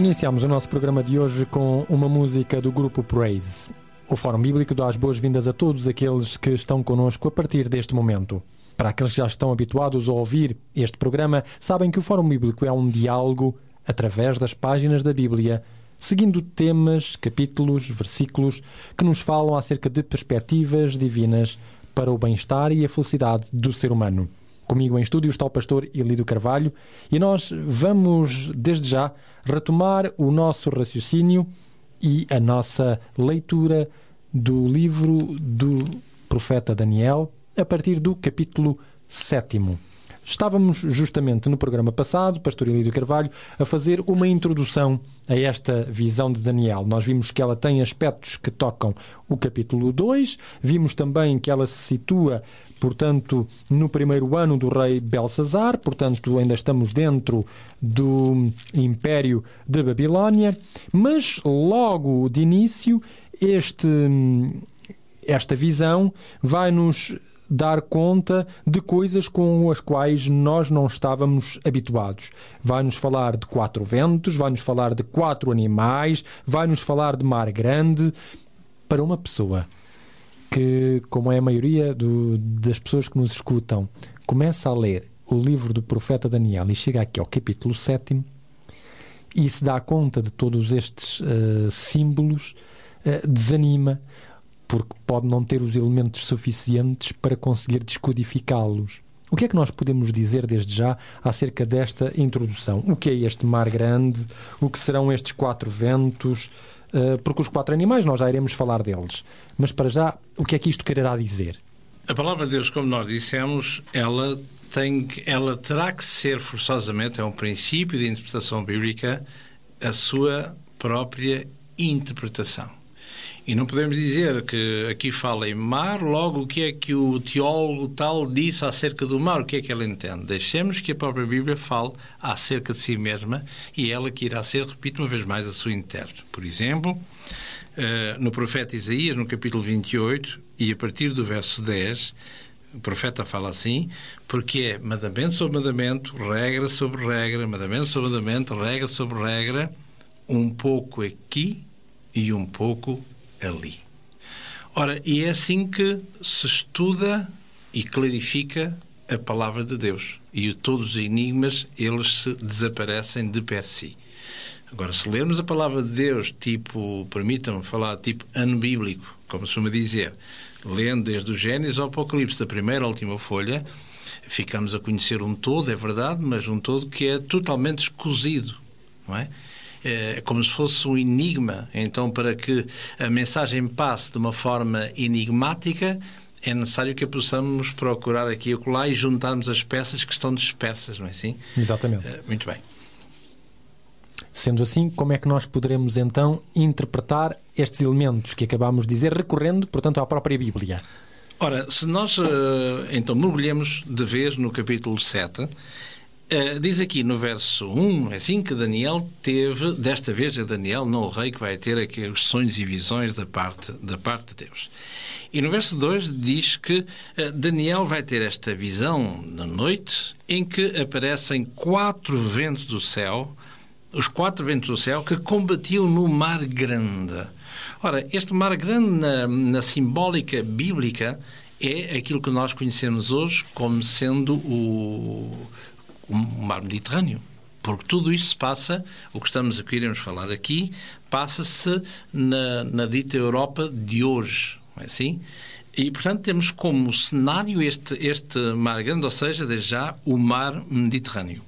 Iniciamos o nosso programa de hoje com uma música do grupo Praise. O Fórum Bíblico dá as boas-vindas a todos aqueles que estão conosco a partir deste momento. Para aqueles que já estão habituados a ouvir este programa, sabem que o Fórum Bíblico é um diálogo através das páginas da Bíblia, seguindo temas, capítulos, versículos que nos falam acerca de perspectivas divinas para o bem-estar e a felicidade do ser humano. Comigo em estúdio está o pastor Elido Carvalho e nós vamos, desde já, retomar o nosso raciocínio e a nossa leitura do livro do profeta Daniel a partir do capítulo 7. Estávamos justamente no programa passado, Pastor Elídio Carvalho, a fazer uma introdução a esta visão de Daniel. Nós vimos que ela tem aspectos que tocam o capítulo 2, vimos também que ela se situa, portanto, no primeiro ano do rei Belsazar, portanto, ainda estamos dentro do Império de Babilónia, mas logo de início este esta visão vai nos dar conta de coisas com as quais nós não estávamos habituados. Vai-nos falar de quatro ventos, vai-nos falar de quatro animais, vai-nos falar de mar grande. Para uma pessoa que, como é a maioria do, das pessoas que nos escutam, começa a ler o livro do profeta Daniel e chega aqui ao capítulo 7 e se dá conta de todos estes uh, símbolos, uh, desanima, porque pode não ter os elementos suficientes para conseguir descodificá-los. O que é que nós podemos dizer desde já acerca desta introdução? O que é este mar grande? O que serão estes quatro ventos? Uh, porque os quatro animais nós já iremos falar deles. Mas para já, o que é que isto quererá dizer? A palavra de Deus, como nós dissemos, ela tem que, ela terá que ser forçosamente, é um princípio de interpretação bíblica, a sua própria interpretação. E não podemos dizer que aqui fala em mar, logo o que é que o teólogo tal disse acerca do mar, o que é que ele entende. Deixemos que a própria Bíblia fale acerca de si mesma e ela que irá ser, repito uma vez mais, a sua intérprete. Por exemplo, eh, no profeta Isaías, no capítulo 28, e a partir do verso 10, o profeta fala assim, porque é mandamento sobre mandamento, regra sobre regra, mandamento sobre mandamento, regra sobre regra, um pouco aqui e um pouco ali. Ora, e é assim que se estuda e clarifica a palavra de Deus. E todos os enigmas, eles se desaparecem de per si. Agora, se lermos a palavra de Deus, tipo, permitam-me falar, tipo ano bíblico, como se costuma dizer, lendo desde o Gênesis ao Apocalipse, da primeira à última folha, ficamos a conhecer um todo, é verdade, mas um todo que é totalmente escosido, não é? É como se fosse um enigma. Então, para que a mensagem passe de uma forma enigmática, é necessário que a possamos procurar aqui e acolá e juntarmos as peças que estão dispersas, não é assim? Exatamente. É, muito bem. Sendo assim, como é que nós poderemos então interpretar estes elementos que acabamos de dizer, recorrendo, portanto, à própria Bíblia? Ora, se nós eh, então mergulhamos de vez no capítulo 7, Uh, diz aqui no verso 1, é assim que Daniel teve, desta vez é Daniel, não o rei, que vai ter aqui os sonhos e visões da parte, da parte de Deus. E no verso 2 diz que uh, Daniel vai ter esta visão na noite em que aparecem quatro ventos do céu, os quatro ventos do céu que combatiam no mar grande. Ora, este mar grande, na, na simbólica bíblica, é aquilo que nós conhecemos hoje como sendo o o mar Mediterrâneo. Porque tudo isto se passa, o que estamos a queremos falar aqui, passa-se na, na dita Europa de hoje, não é assim? E, portanto, temos como cenário este, este mar grande, ou seja, desde já, o mar Mediterrâneo.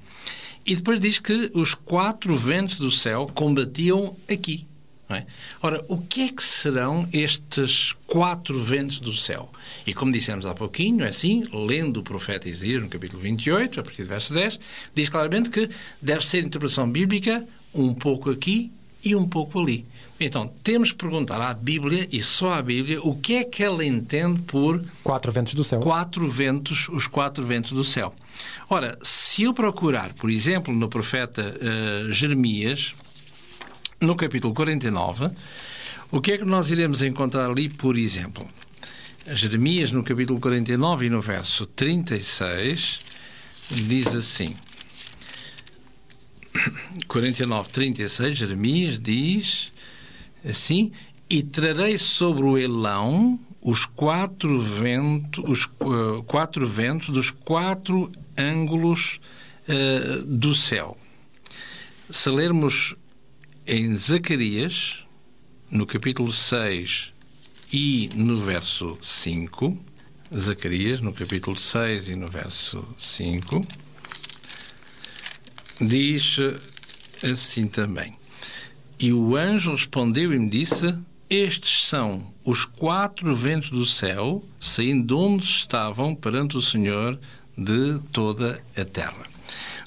E depois diz que os quatro ventos do céu combatiam aqui. É? Ora, o que é que serão estes quatro ventos do céu? E como dissemos há pouquinho, é assim, lendo o profeta Isaías no capítulo 28, a partir do verso 10, diz claramente que deve ser interpretação bíblica um pouco aqui e um pouco ali. Então, temos que perguntar à Bíblia, e só à Bíblia, o que é que ela entende por... Quatro ventos do céu. Quatro ventos, os quatro ventos do céu. Ora, se eu procurar, por exemplo, no profeta uh, Jeremias, no capítulo 49, o que é que nós iremos encontrar ali, por exemplo? Jeremias, no capítulo 49 e no verso 36, diz assim. 49, 36, Jeremias diz assim: E trarei sobre o elão os quatro ventos, os uh, quatro ventos dos quatro ângulos uh, do céu. Se lermos em Zacarias, no capítulo 6 e no verso 5, Zacarias, no capítulo 6 e no verso 5, diz assim também: E o anjo respondeu e me disse: Estes são os quatro ventos do céu, saindo de onde estavam perante o Senhor de toda a terra.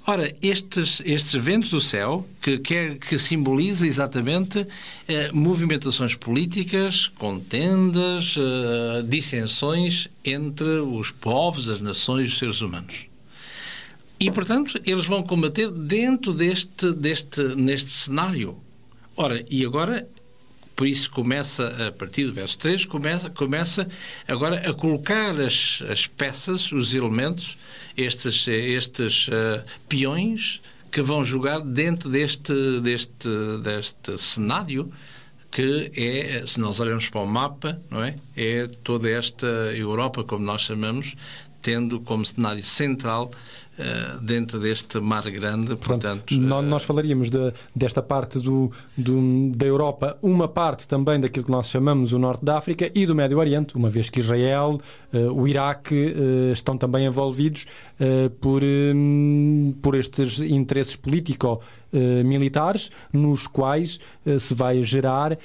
Ora, estes, estes ventos do céu, que, que, que simboliza exatamente eh, movimentações políticas, contendas, eh, dissensões entre os povos, as nações os seres humanos. E, portanto, eles vão combater dentro deste, deste neste cenário. Ora, e agora por isso começa, a partir do verso 3, começa, começa agora a colocar as, as peças, os elementos, estes, estes uh, peões que vão jogar dentro deste, deste, deste cenário que é, se nós olharmos para o mapa, não é? É toda esta Europa, como nós chamamos, tendo como cenário central dentro deste mar grande. Portanto, uh... nós falaríamos de, desta parte do, do, da Europa, uma parte também daquilo que nós chamamos o Norte da África e do Médio Oriente, uma vez que Israel, uh, o Iraque estão também envolvidos por, um, por estes interesses políticos eh, militares, nos quais se vai gerar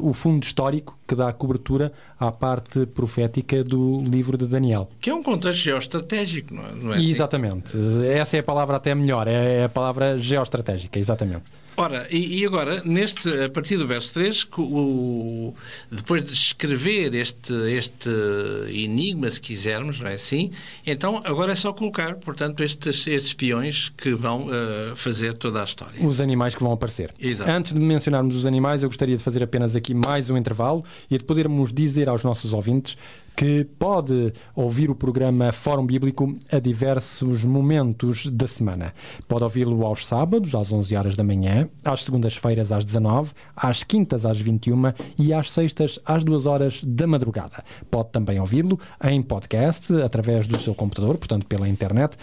o fundo histórico que dá cobertura à parte profética do livro de Daniel. Que é um contexto geoestratégico, não é? Não é assim? exatamente. Essa é a palavra até melhor, é a palavra geoestratégica, exatamente. Ora, e, e, agora, neste, a partir do verso 3, o, depois de escrever este, este enigma, se quisermos, não é assim? Então, agora é só colocar, portanto, estes, estes peões que vão uh, fazer toda a história. Os animais que vão aparecer. Exato. Antes de mencionarmos os animais, eu gostaria de fazer apenas aqui mais um intervalo e de podermos dizer aos nossos ouvintes que pode ouvir o programa Fórum Bíblico a diversos momentos da semana. Pode ouvi-lo aos sábados, às 11 horas da manhã, às segundas-feiras, às 19, às quintas, às 21 e às sextas, às 2 horas da madrugada. Pode também ouvi-lo em podcast, através do seu computador, portanto, pela internet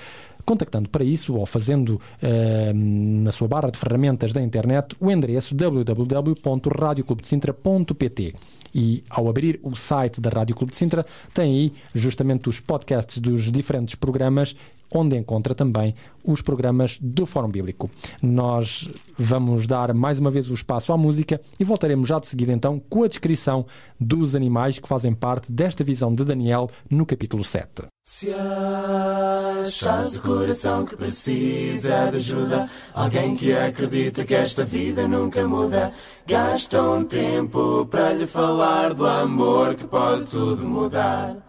contactando para isso ou fazendo uh, na sua barra de ferramentas da internet o endereço www.radioclubdecintra.pt e ao abrir o site da Rádio Clube de Sintra, tem aí justamente os podcasts dos diferentes programas, onde encontra também os programas do Fórum Bíblico. Nós vamos dar mais uma vez o espaço à música e voltaremos já de seguida então com a descrição dos animais que fazem parte desta visão de Daniel no capítulo 7. Se achas o coração que precisa de ajuda, alguém que acredita que esta vida nunca muda, gasta um tempo para lhe falar do amor que pode tudo mudar.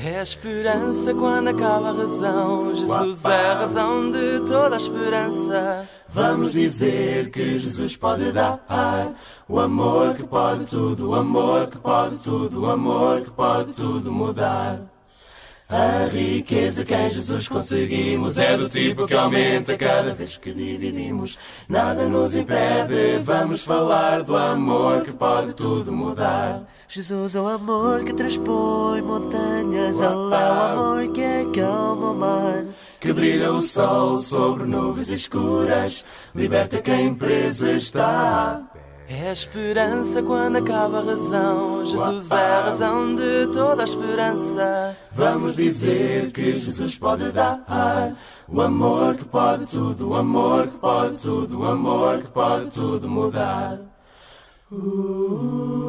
É a esperança quando acaba a razão. Jesus é a razão de toda a esperança. Vamos dizer que Jesus pode dar o amor que pode tudo, o amor que pode tudo, o amor que pode tudo mudar. A riqueza que em Jesus conseguimos é do tipo que aumenta cada vez que dividimos. Nada nos impede, vamos falar do amor que pode tudo mudar. Jesus é o amor que transpõe montanhas, Ele é o amor que acalma o mar. Que brilha o sol sobre nuvens escuras, liberta quem preso está. É a esperança quando acaba a razão. Jesus é a razão de toda a esperança. Vamos dizer que Jesus pode dar o amor que pode tudo, o amor que pode tudo, o amor que pode tudo mudar. Uh,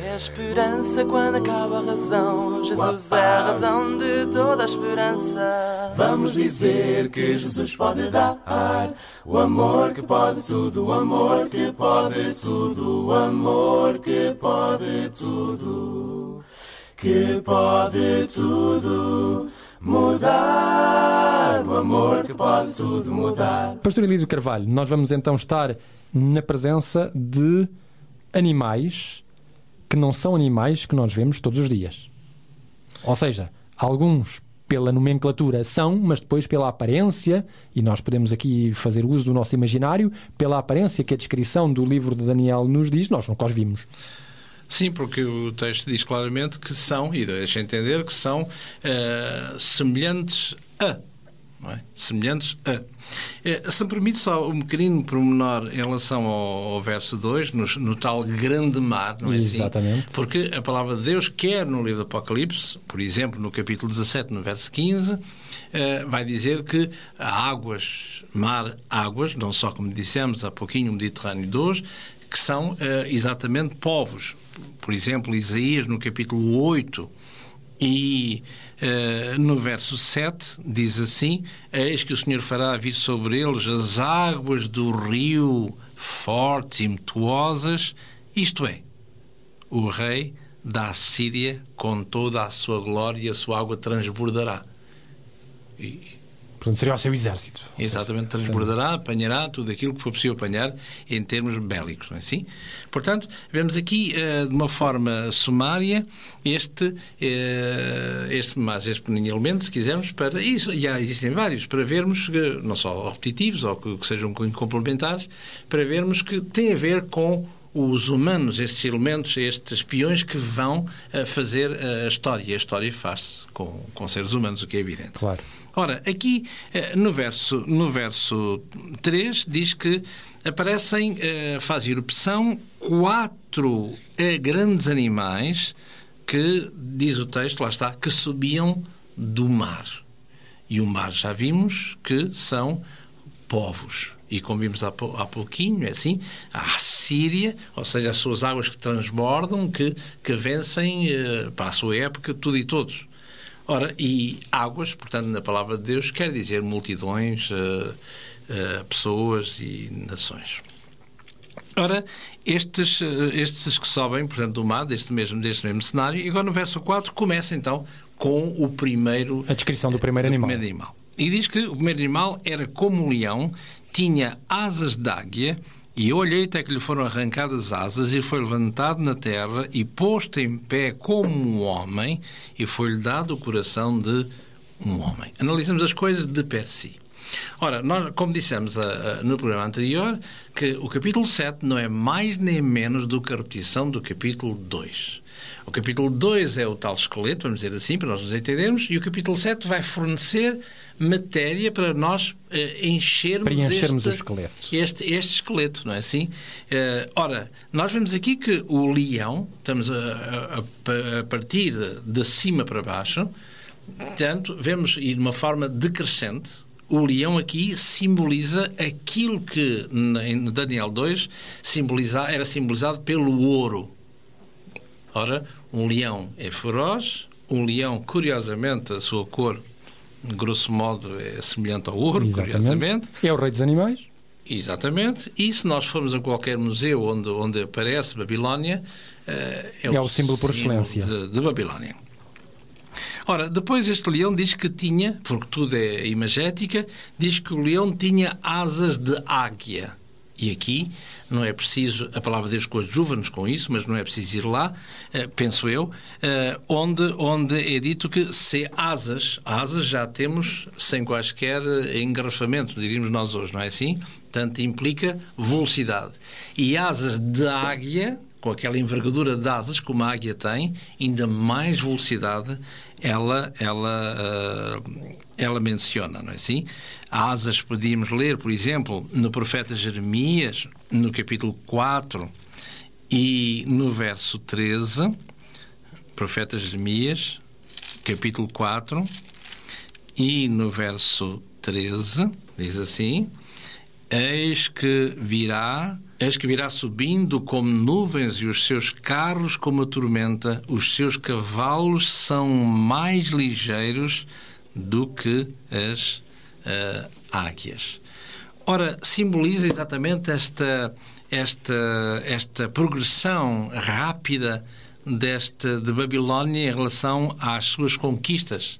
É a esperança quando acaba a razão. Jesus é a razão de toda a esperança. Vamos dizer que Jesus pode dar o amor que pode tudo, o amor que pode tudo, o amor que pode tudo, que pode tudo mudar, o amor que pode tudo mudar. Pastor Elísio Carvalho, nós vamos então estar na presença de animais que não são animais que nós vemos todos os dias. Ou seja, alguns pela nomenclatura são, mas depois pela aparência, e nós podemos aqui fazer uso do nosso imaginário, pela aparência que a descrição do livro de Daniel nos diz, nós nunca os vimos. Sim, porque o texto diz claramente que são, e deixa entender que são uh, semelhantes a é? semelhantes a. É, se me permite só um pequenino pormenor em relação ao, ao verso 2, no, no, tal grande mar, não é assim? Exatamente. assim? Porque a palavra de Deus, quer no livro do Apocalipse, por exemplo, no capítulo 17, no verso 15, eh, vai dizer que há águas, mar, águas, não só como dissemos há pouquinho, o Mediterrâneo de hoje, que são eh, exatamente povos. Por exemplo, Isaías, no capítulo 8, e uh, no verso 7 diz assim: Eis que o Senhor fará vir sobre eles as águas do rio fortes e impetuosas, isto é, o rei da Assíria com toda a sua glória e a sua água transbordará. E Portanto, seria o seu exército. Exatamente, transbordará, apanhará tudo aquilo que for possível apanhar em termos bélicos, não é assim? Portanto, vemos aqui, uh, de uma forma sumária, este, uh, este mais este pequenino elemento, se quisermos, para isso, já existem vários, para vermos, que, não só repetitivos ou que, que sejam complementares, para vermos que tem a ver com os humanos, estes elementos, estes espiões que vão uh, fazer a história. E a história faz-se com, com seres humanos, o que é evidente. Claro. Ora, aqui eh, no verso, no verso 3 diz que aparecem, eh, faz erupção, quatro eh, grandes animais que, diz o texto, lá está, que subiam do mar. E o mar já vimos que são povos. E como vimos há, pouquinho, é assim, a Síria, ou seja, as suas águas que transbordam, que, que vencem, para a sua época, tudo e todos. Ora, e águas, portanto, na palavra de Deus, quer dizer multidões, uh, uh, pessoas e nações. Ora, estes, uh, estes que sobem, portanto, do mar, deste mesmo, deste mesmo cenário, e agora no verso 4 começa então com o primeiro. A descrição do primeiro animal. Primeiro animal. E diz que o primeiro animal era como um leão, tinha asas de águia e olhei até que lhe foram arrancadas asas e foi levantado na terra e posto em pé como um homem e foi-lhe dado o coração de um homem. Analisamos as coisas de per si. Ora, nós, como dissemos a, a, no programa anterior, que o capítulo 7 não é mais nem menos do que a repetição do capítulo 2. O capítulo 2 é o tal esqueleto, vamos dizer assim, para nós nos entendermos, e o capítulo 7 vai fornecer matéria para nós uh, enchermos, Preenchermos este, o esqueleto. Este, este esqueleto, não é assim? Uh, ora, nós vemos aqui que o leão, estamos a, a, a partir de cima para baixo, portanto, vemos, e de uma forma decrescente, o leão aqui simboliza aquilo que em Daniel 2 simboliza, era simbolizado pelo ouro. Ora, um leão é feroz, um leão, curiosamente, a sua cor grosso modo, é semelhante ao ouro, Exatamente. curiosamente. É o rei dos animais. Exatamente. E se nós formos a qualquer museu onde, onde aparece Babilónia, é, é, o, o símbolo por excelência de, de Babilónia. Ora, depois este leão diz que tinha, porque tudo é imagética, diz que o leão tinha asas de águia. E aqui não é preciso, a palavra de Deus coadjuva-nos com isso, mas não é preciso ir lá, uh, penso eu, uh, onde, onde é dito que se asas, asas já temos sem quaisquer engarrafamento, diríamos nós hoje, não é assim? Portanto, implica velocidade. E asas de águia, com aquela envergadura de asas como a águia tem, ainda mais velocidade ela, ela, uh, ela menciona, não é assim? Asas podíamos ler, por exemplo, no profeta Jeremias, no capítulo 4 e no verso 13, profeta Jeremias, capítulo 4 e no verso 13, diz assim: Eis que virá Eis que virá subindo como nuvens e os seus carros como a tormenta, os seus cavalos são mais ligeiros do que as uh, águias. Ora, simboliza exatamente esta, esta, esta progressão rápida desta, de Babilónia em relação às suas conquistas,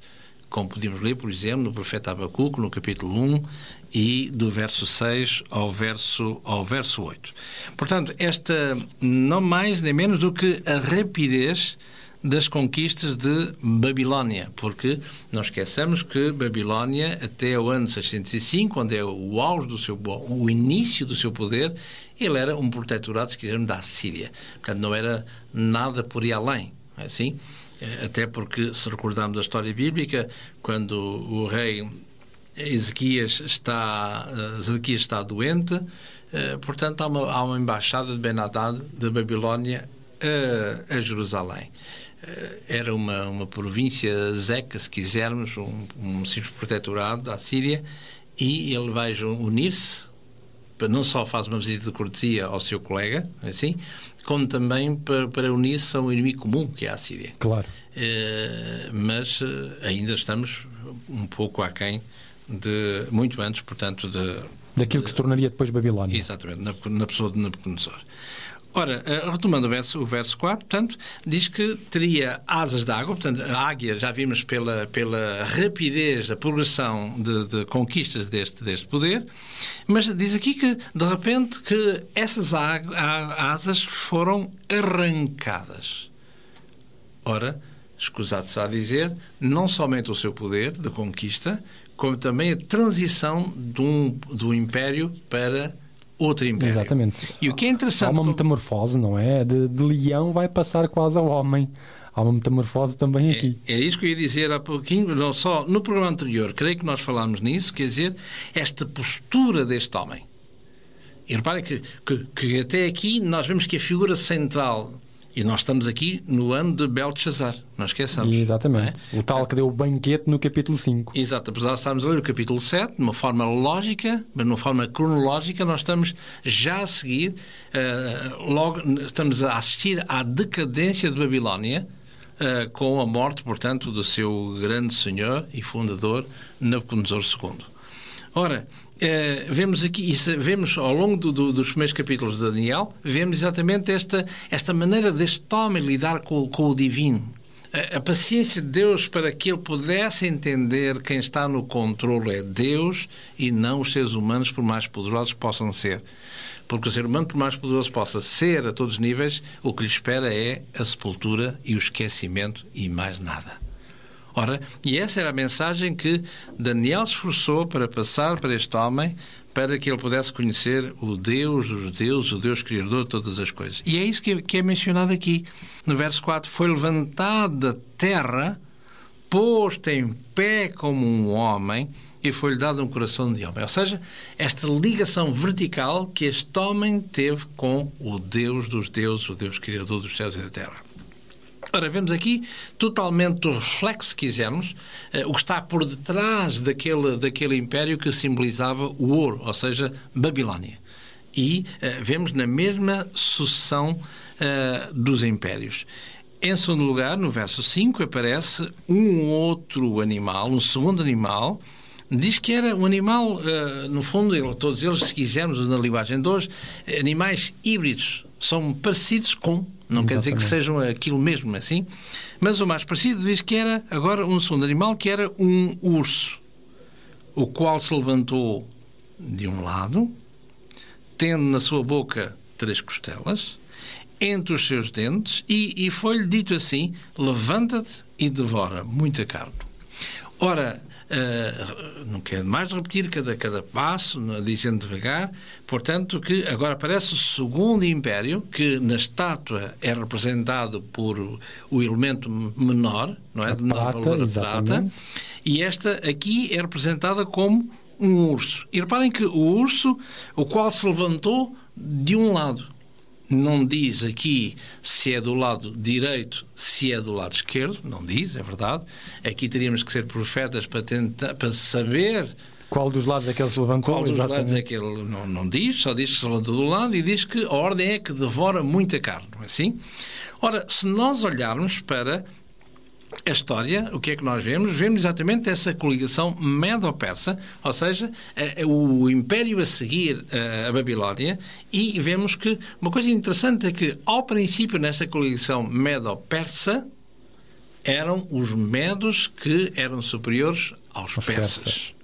como podemos ler, por exemplo, no profeta Abacuco, no capítulo 1, e do verso 6 ao verso, ao verso 8. Portanto, esta não mais nem menos do que a rapidez das conquistas de Babilónia, porque não esqueçamos que Babilónia, até o ano 605, onde é o auge do seu, o início do seu poder, ele era um protetorado, se quisermos, da Assíria. Portanto, não era nada por ir além, é assim? Até porque, se recordarmos a história bíblica, quando o rei Ezequias está, eh, Ezequias está doente, eh, portanto há uma, há uma embaixada de Ben Haddad de Babilónia a, a Jerusalém. Eh, era uma, uma província zeca, se quisermos, um, um simples protetorado da Síria, e ele vai unir-se, não só faz uma visita de cortesia ao seu colega, assim, como também para, para unir-se a um inimigo comum, que é a Síria. Claro. mas ainda estamos um pouco aquém de muito antes, portanto, de, daquilo que se tornaria depois Babilónia. Exatamente, na, na pessoa de Nabucodonosor. Ora, eh, retomando o verso, o verso 4, portanto, diz que teria asas de água, portanto, a águia, já vimos pela, pela rapidez, a progressão de, de conquistas deste, deste poder, mas diz aqui que, de repente, que essas asas foram arrancadas. Ora, escusado-se a dizer, não somente o seu poder de conquista, como também a transição de um, do império para outro império. Exatamente. E o que é interessante. Há uma metamorfose, não é? De, de leão vai passar quase ao homem. Há uma metamorfose também aqui. É, é, isso que eu ia dizer há pouquinho, não só no programa anterior, creio que nós falámos nisso, quer dizer, esta postura deste homem. E reparem que, que, que até aqui nós vemos que a figura central e nós estamos aqui no ano de Belshazzar, não esqueçamos. Exatamente. É? O tal que deu o banquete no capítulo 5. Exato. Apesar de estarmos a ler o capítulo 7, de uma forma lógica, mas de uma forma cronológica, nós estamos já a seguir, uh, logo estamos a assistir à decadência de Babilónia, uh, com a morte, portanto, do seu grande senhor e fundador, Nabucodonosor II. Ora, eh, vemos aqui, isso, vemos ao longo do, do, dos primeiros capítulos de Daniel, vemos exatamente esta, esta maneira deste homem lidar com, com o divino. A, a, paciência de Deus para que ele pudesse entender quem está no controle é Deus e não os seres humanos, por mais poderosos possam ser. Porque o ser humano, por mais poderoso possa ser a todos os níveis, o que lhe espera é a sepultura e o esquecimento e mais nada. Ora, e essa era a mensagem que Daniel se esforçou para passar para este homem, para que ele pudesse conhecer o Deus dos deuses, o Deus Criador de todas as coisas. E é isso que é, que é mencionado aqui. No verso 4, foi levantado da terra, posto em pé como um homem, e foi-lhe dado um coração de homem. Ou seja, esta ligação vertical que este homem teve com o Deus dos deuses, o Deus Criador dos céus e da terra. Ora, vemos aqui totalmente o reflexo, se quisermos, eh, o que está por detrás daquele, daquele império que simbolizava o ouro, ou seja, Babilónia. E uh, vemos na mesma sucessão uh, dos impérios. Em segundo lugar, no verso 5, aparece um outro animal, um segundo animal, diz que era um animal, uh, no fundo, todos eles, se quisermos, na linguagem de hoje, animais híbridos, são parecidos com não Exatamente. quer dizer que sejam aquilo mesmo assim. Mas o mais parecido diz que era agora um segundo animal, que era um urso, o qual se levantou de um lado, tendo na sua boca três costelas, entre os seus dentes, e, e foi-lhe dito assim: levanta-te e devora muita carne. Ora, não quero mais repetir cada, cada passo, dizendo devagar, portanto, que agora aparece o segundo império, que na estátua é representado por o elemento menor, não é? A de menor prata, valor, prata, e esta aqui é representada como um urso. E reparem que o urso, o qual se levantou de um lado, não diz aqui se é do lado direito, se é do lado esquerdo, não diz, é verdade. Aqui teríamos que ser profetas para, tentar, para saber qual dos lados é que ele se levantou? Qual dos exatamente. lados é que ele não, não diz, só diz que se levantou do lado e diz que a ordem é que devora muita carne, não é assim? Ora, se nós olharmos para a história, o que é que nós vemos? Vemos exatamente essa coligação medo-persa, ou seja, o império a seguir a Babilónia, e vemos que uma coisa interessante é que, ao princípio, nesta coligação medo-persa, eram os medos que eram superiores aos persas. persas.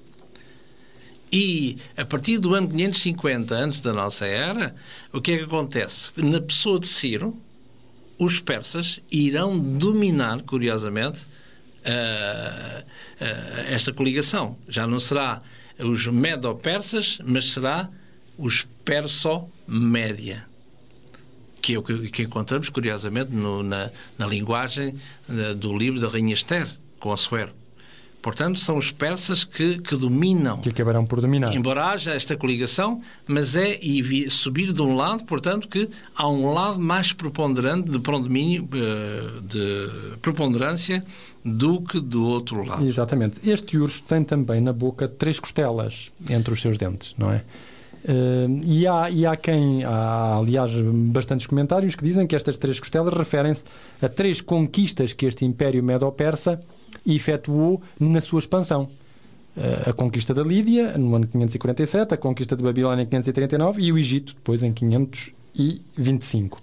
E a partir do ano 550 antes da nossa era, o que é que acontece? Na pessoa de Ciro, os persas irão dominar, curiosamente, uh, uh, esta coligação. Já não será os medo-persas, mas será os perso-média. Que é o que, que encontramos, curiosamente, no, na, na, linguagem uh, do livro da Rainha Esther, com Assuero. Portanto, são os persas que, que dominam. Que acabarão por dominar. Embora haja esta coligação, mas é subir de um lado, portanto, que há um lado mais preponderante de predomínio, eh, de preponderância do que do outro lado. Exatamente. Este urso tem também na boca três costelas entre os seus dentes, não é? Uh, e, há, e há quem, há aliás bastantes comentários que dizem que estas três costelas referem-se a três conquistas que este Império Medo-Persa efetuou na sua expansão. Uh, a conquista da Lídia, no ano 547, a conquista de Babilónia em 539 e o Egito, depois em 500 e 25.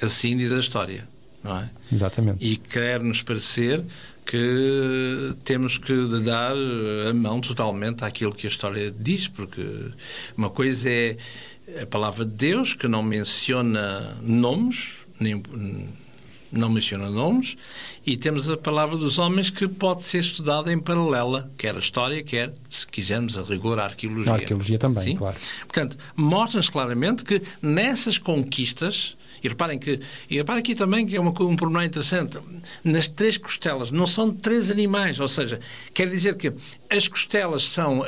Assim diz a história, não é? Exatamente. E quer-nos parecer que temos que dar a mão totalmente àquilo que a história diz, porque uma coisa é a palavra de Deus, que não menciona nomes, nem, não menciona nomes, e temos a palavra dos homens que pode ser estudada em paralela, quer a história, quer, se quisermos, a rigor, a arqueologia. A arqueologia também, Sim? claro. Portanto, mostra-nos claramente que nessas conquistas, e reparem que, e reparem aqui também que é uma, um pormenor interessante, nas três costelas não são três animais, ou seja, quer dizer que as costelas são uh,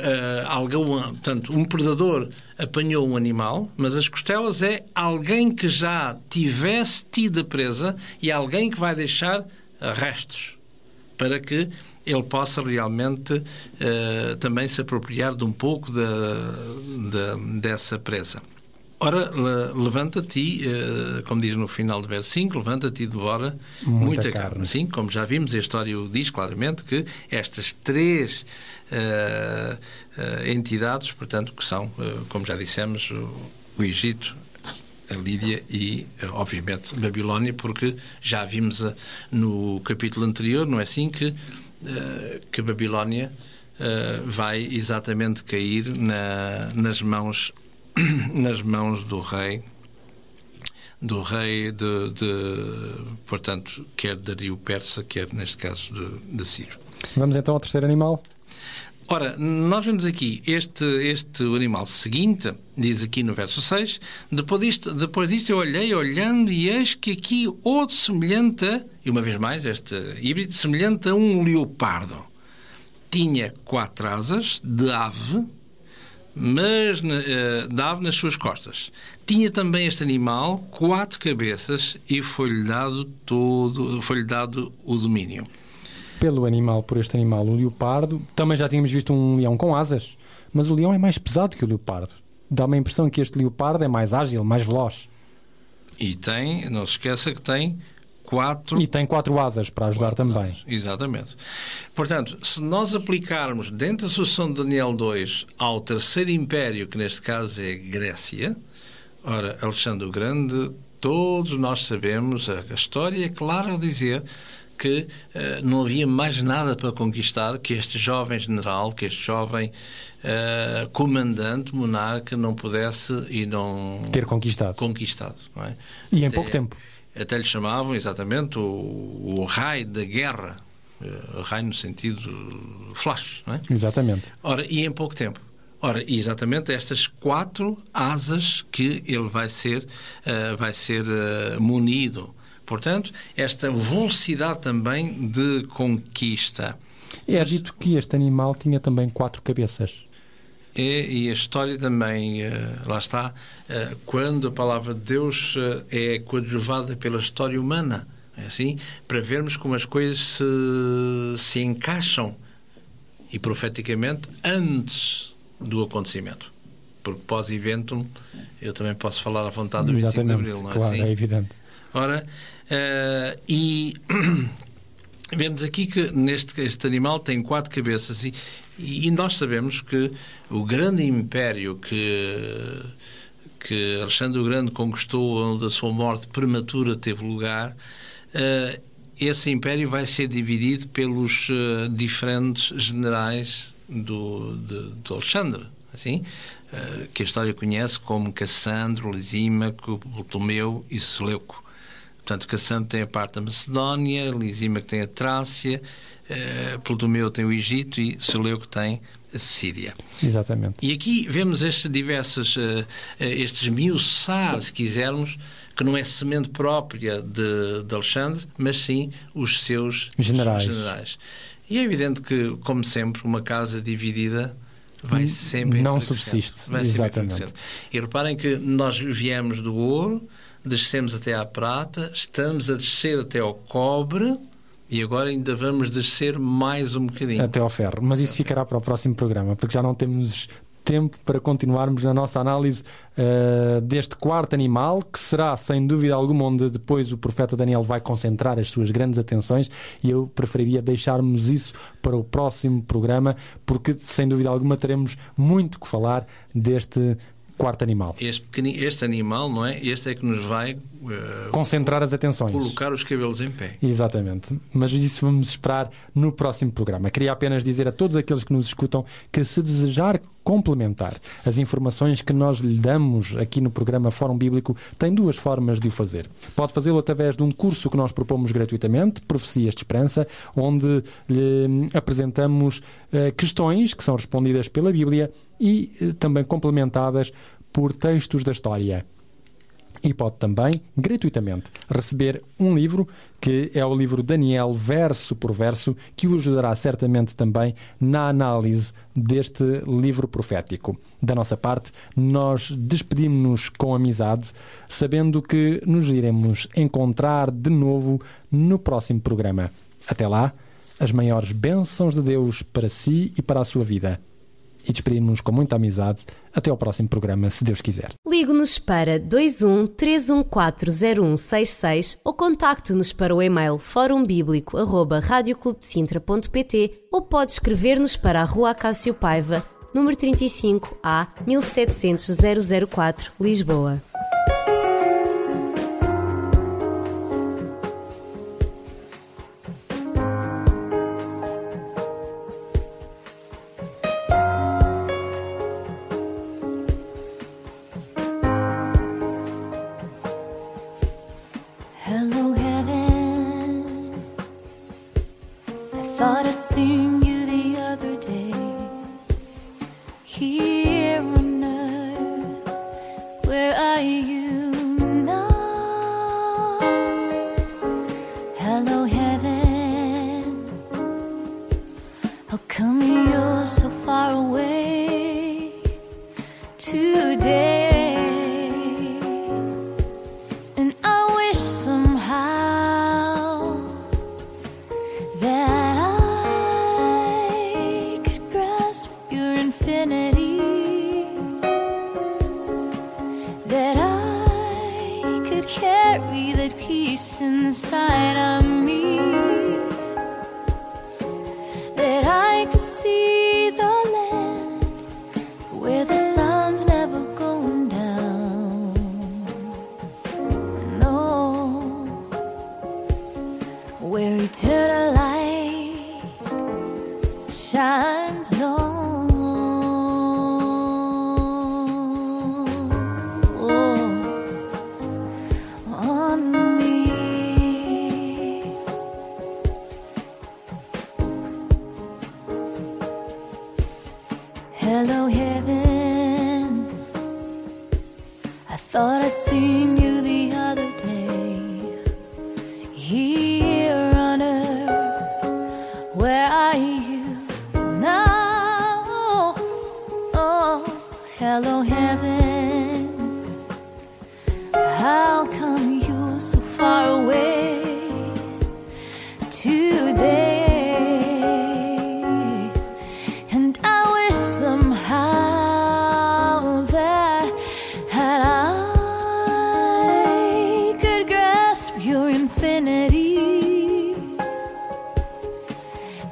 algo, portanto, um predador apanhou um animal, mas as costelas é alguém que já tivesse tido a presa e alguém que vai deixar restos para que ele possa realmente uh, também se apropriar de um pouco da, dessa presa. Ora, levanta-te, uh, como diz no final do verso 5, levanta-te e devora muita, muita carne. carne. Sim, como já vimos, a história diz claramente que estas três uh, uh, entidades, portanto, que são, como já dissemos, o, o Egito, a Lídia e, obviamente, Babilónia, porque já vimos no capítulo anterior, não é assim, que, que Babilónia vai exatamente cair na, nas mãos nas mãos do rei do rei de, de portanto quer Dario Persa quer neste caso de, de Ciro vamos então ao terceiro animal Ora, nós vemos aqui este, este animal seguinte, diz aqui no verso 6, depois disto, depois disto eu olhei, olhando, e eis que aqui outro semelhante a, e uma vez mais, este híbrido, semelhante a um leopardo. Tinha quatro asas de ave, mas uh, dava nas suas costas. Tinha também este animal quatro cabeças e foi-lhe dado todo, foi-lhe dado o domínio. Pelo animal, por este animal, o leopardo, também já tínhamos visto um leão com asas, mas o leão é mais pesado que o leopardo. Dá-me a impressão que este leopardo é mais ágil, mais veloz. E tem, não se esqueça que tem quatro. E tem quatro asas para ajudar também. Asas, exatamente. Portanto, se nós aplicarmos dentro da sucessão de Daniel 2 ao terceiro império, que neste caso é Grécia, ora, Alexandre o Grande, todos nós sabemos, a, história é clara a dizer que uh, não havia mais nada para conquistar que este jovem general, que este jovem uh, comandante, monarca, não pudesse e não ter conquistado. conquistado é? E em Até, pouco tempo até lhe chamavam exatamente o, o rei da guerra, uh, rei no sentido flash, não é? Exatamente. Ora, e em pouco tempo. Ora, exatamente estas quatro asas que ele vai ser, uh, vai ser uh, munido. Portanto, esta velocidade também de conquista. É dito que este animal tinha também quatro cabeças é, e a história também, uh, lá está, uh, quando a palavra de Deus uh, é coadjuvada pela história humana, é assim, para vermos como as coisas se, se encaixam e profeticamente antes do acontecimento. Porque pós-eventum eu também posso falar à vontade do 25 de Abril, não é claro, assim? é evidente. Ora, e Vemos aqui que neste este animal tem quatro cabeças e, e nós sabemos que o grande império que, que Alexandre o Grande conquistou, onde a sua morte prematura teve lugar, uh, esse império vai ser dividido pelos uh, diferentes generais do, de, de Alexandre, assim, uh, que a história conhece como Cassandro, Lisímaco, Ptolomeu e Seleuco. Portanto, Cassandro tem a parte da Macedónia, Lisímaco tem a Trácia, uh, Ptolomeu tem o Egito e Seleuco tem a Síria. Exatamente. E aqui vemos estes diversos, uh, estes miuçar, se quisermos, que não é semente própria de, de Alexandre, mas sim os seus generais. generais. E é evidente que, como sempre, uma casa dividida vai sempre não subsiste. Vai Exatamente. E reparem que nós viemos do ouro, descemos até à prata, estamos a descer até ao cobre e agora ainda vamos descer mais um bocadinho. Até ao ferro. Mas isso ficará para o próximo programa, porque já não temos tempo para continuarmos na nossa análise uh, deste quarto animal, que será, sem dúvida alguma, onde depois o profeta Daniel vai concentrar as suas grandes atenções, e eu preferiria deixarmos isso para o próximo programa, porque, sem dúvida alguma, teremos muito que falar deste quarto animal. Este, este animal, não é? Este é que nos vai uh, concentrar as atenções. Colocar os cabelos em pé. Exatamente. Mas isso vamos esperar no próximo programa. Queria apenas dizer a todos aqueles que nos escutam que se desejar complementar as informações que nós lhe damos aqui no programa Fórum Bíblico, tem duas formas de o fazer. Pode fazê-lo através de um curso que nós propomos gratuitamente, Profecias de Esperança, onde lhe apresentamos uh, questões que são respondidas pela Bíblia e uh, também complementadas por textos da história. E pode também, gratuitamente, receber um livro, que é o livro Daniel, verso por verso, que o ajudará certamente também na análise deste livro profético. Da nossa parte, nós despedimos-nos com amizade, sabendo que nos iremos encontrar de novo no próximo programa. Até lá, as maiores bênçãos de Deus para si e para a sua vida e despedimos-nos com muita amizade. Até ao próximo programa, se Deus quiser. Ligue-nos para 21 3140166 ou contacte-nos para o e-mail forumbíblico.radioclubdecintra.pt ou pode escrever-nos para a Rua Cássio Paiva, número 35 A 1700 004, Lisboa.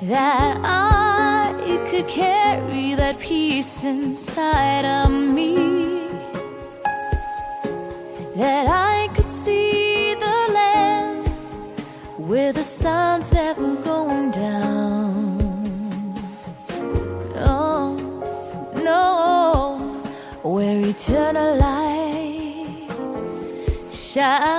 that I could carry that peace inside of me. That I could see the land where the sun's never going down. Oh, no, where eternal light shines.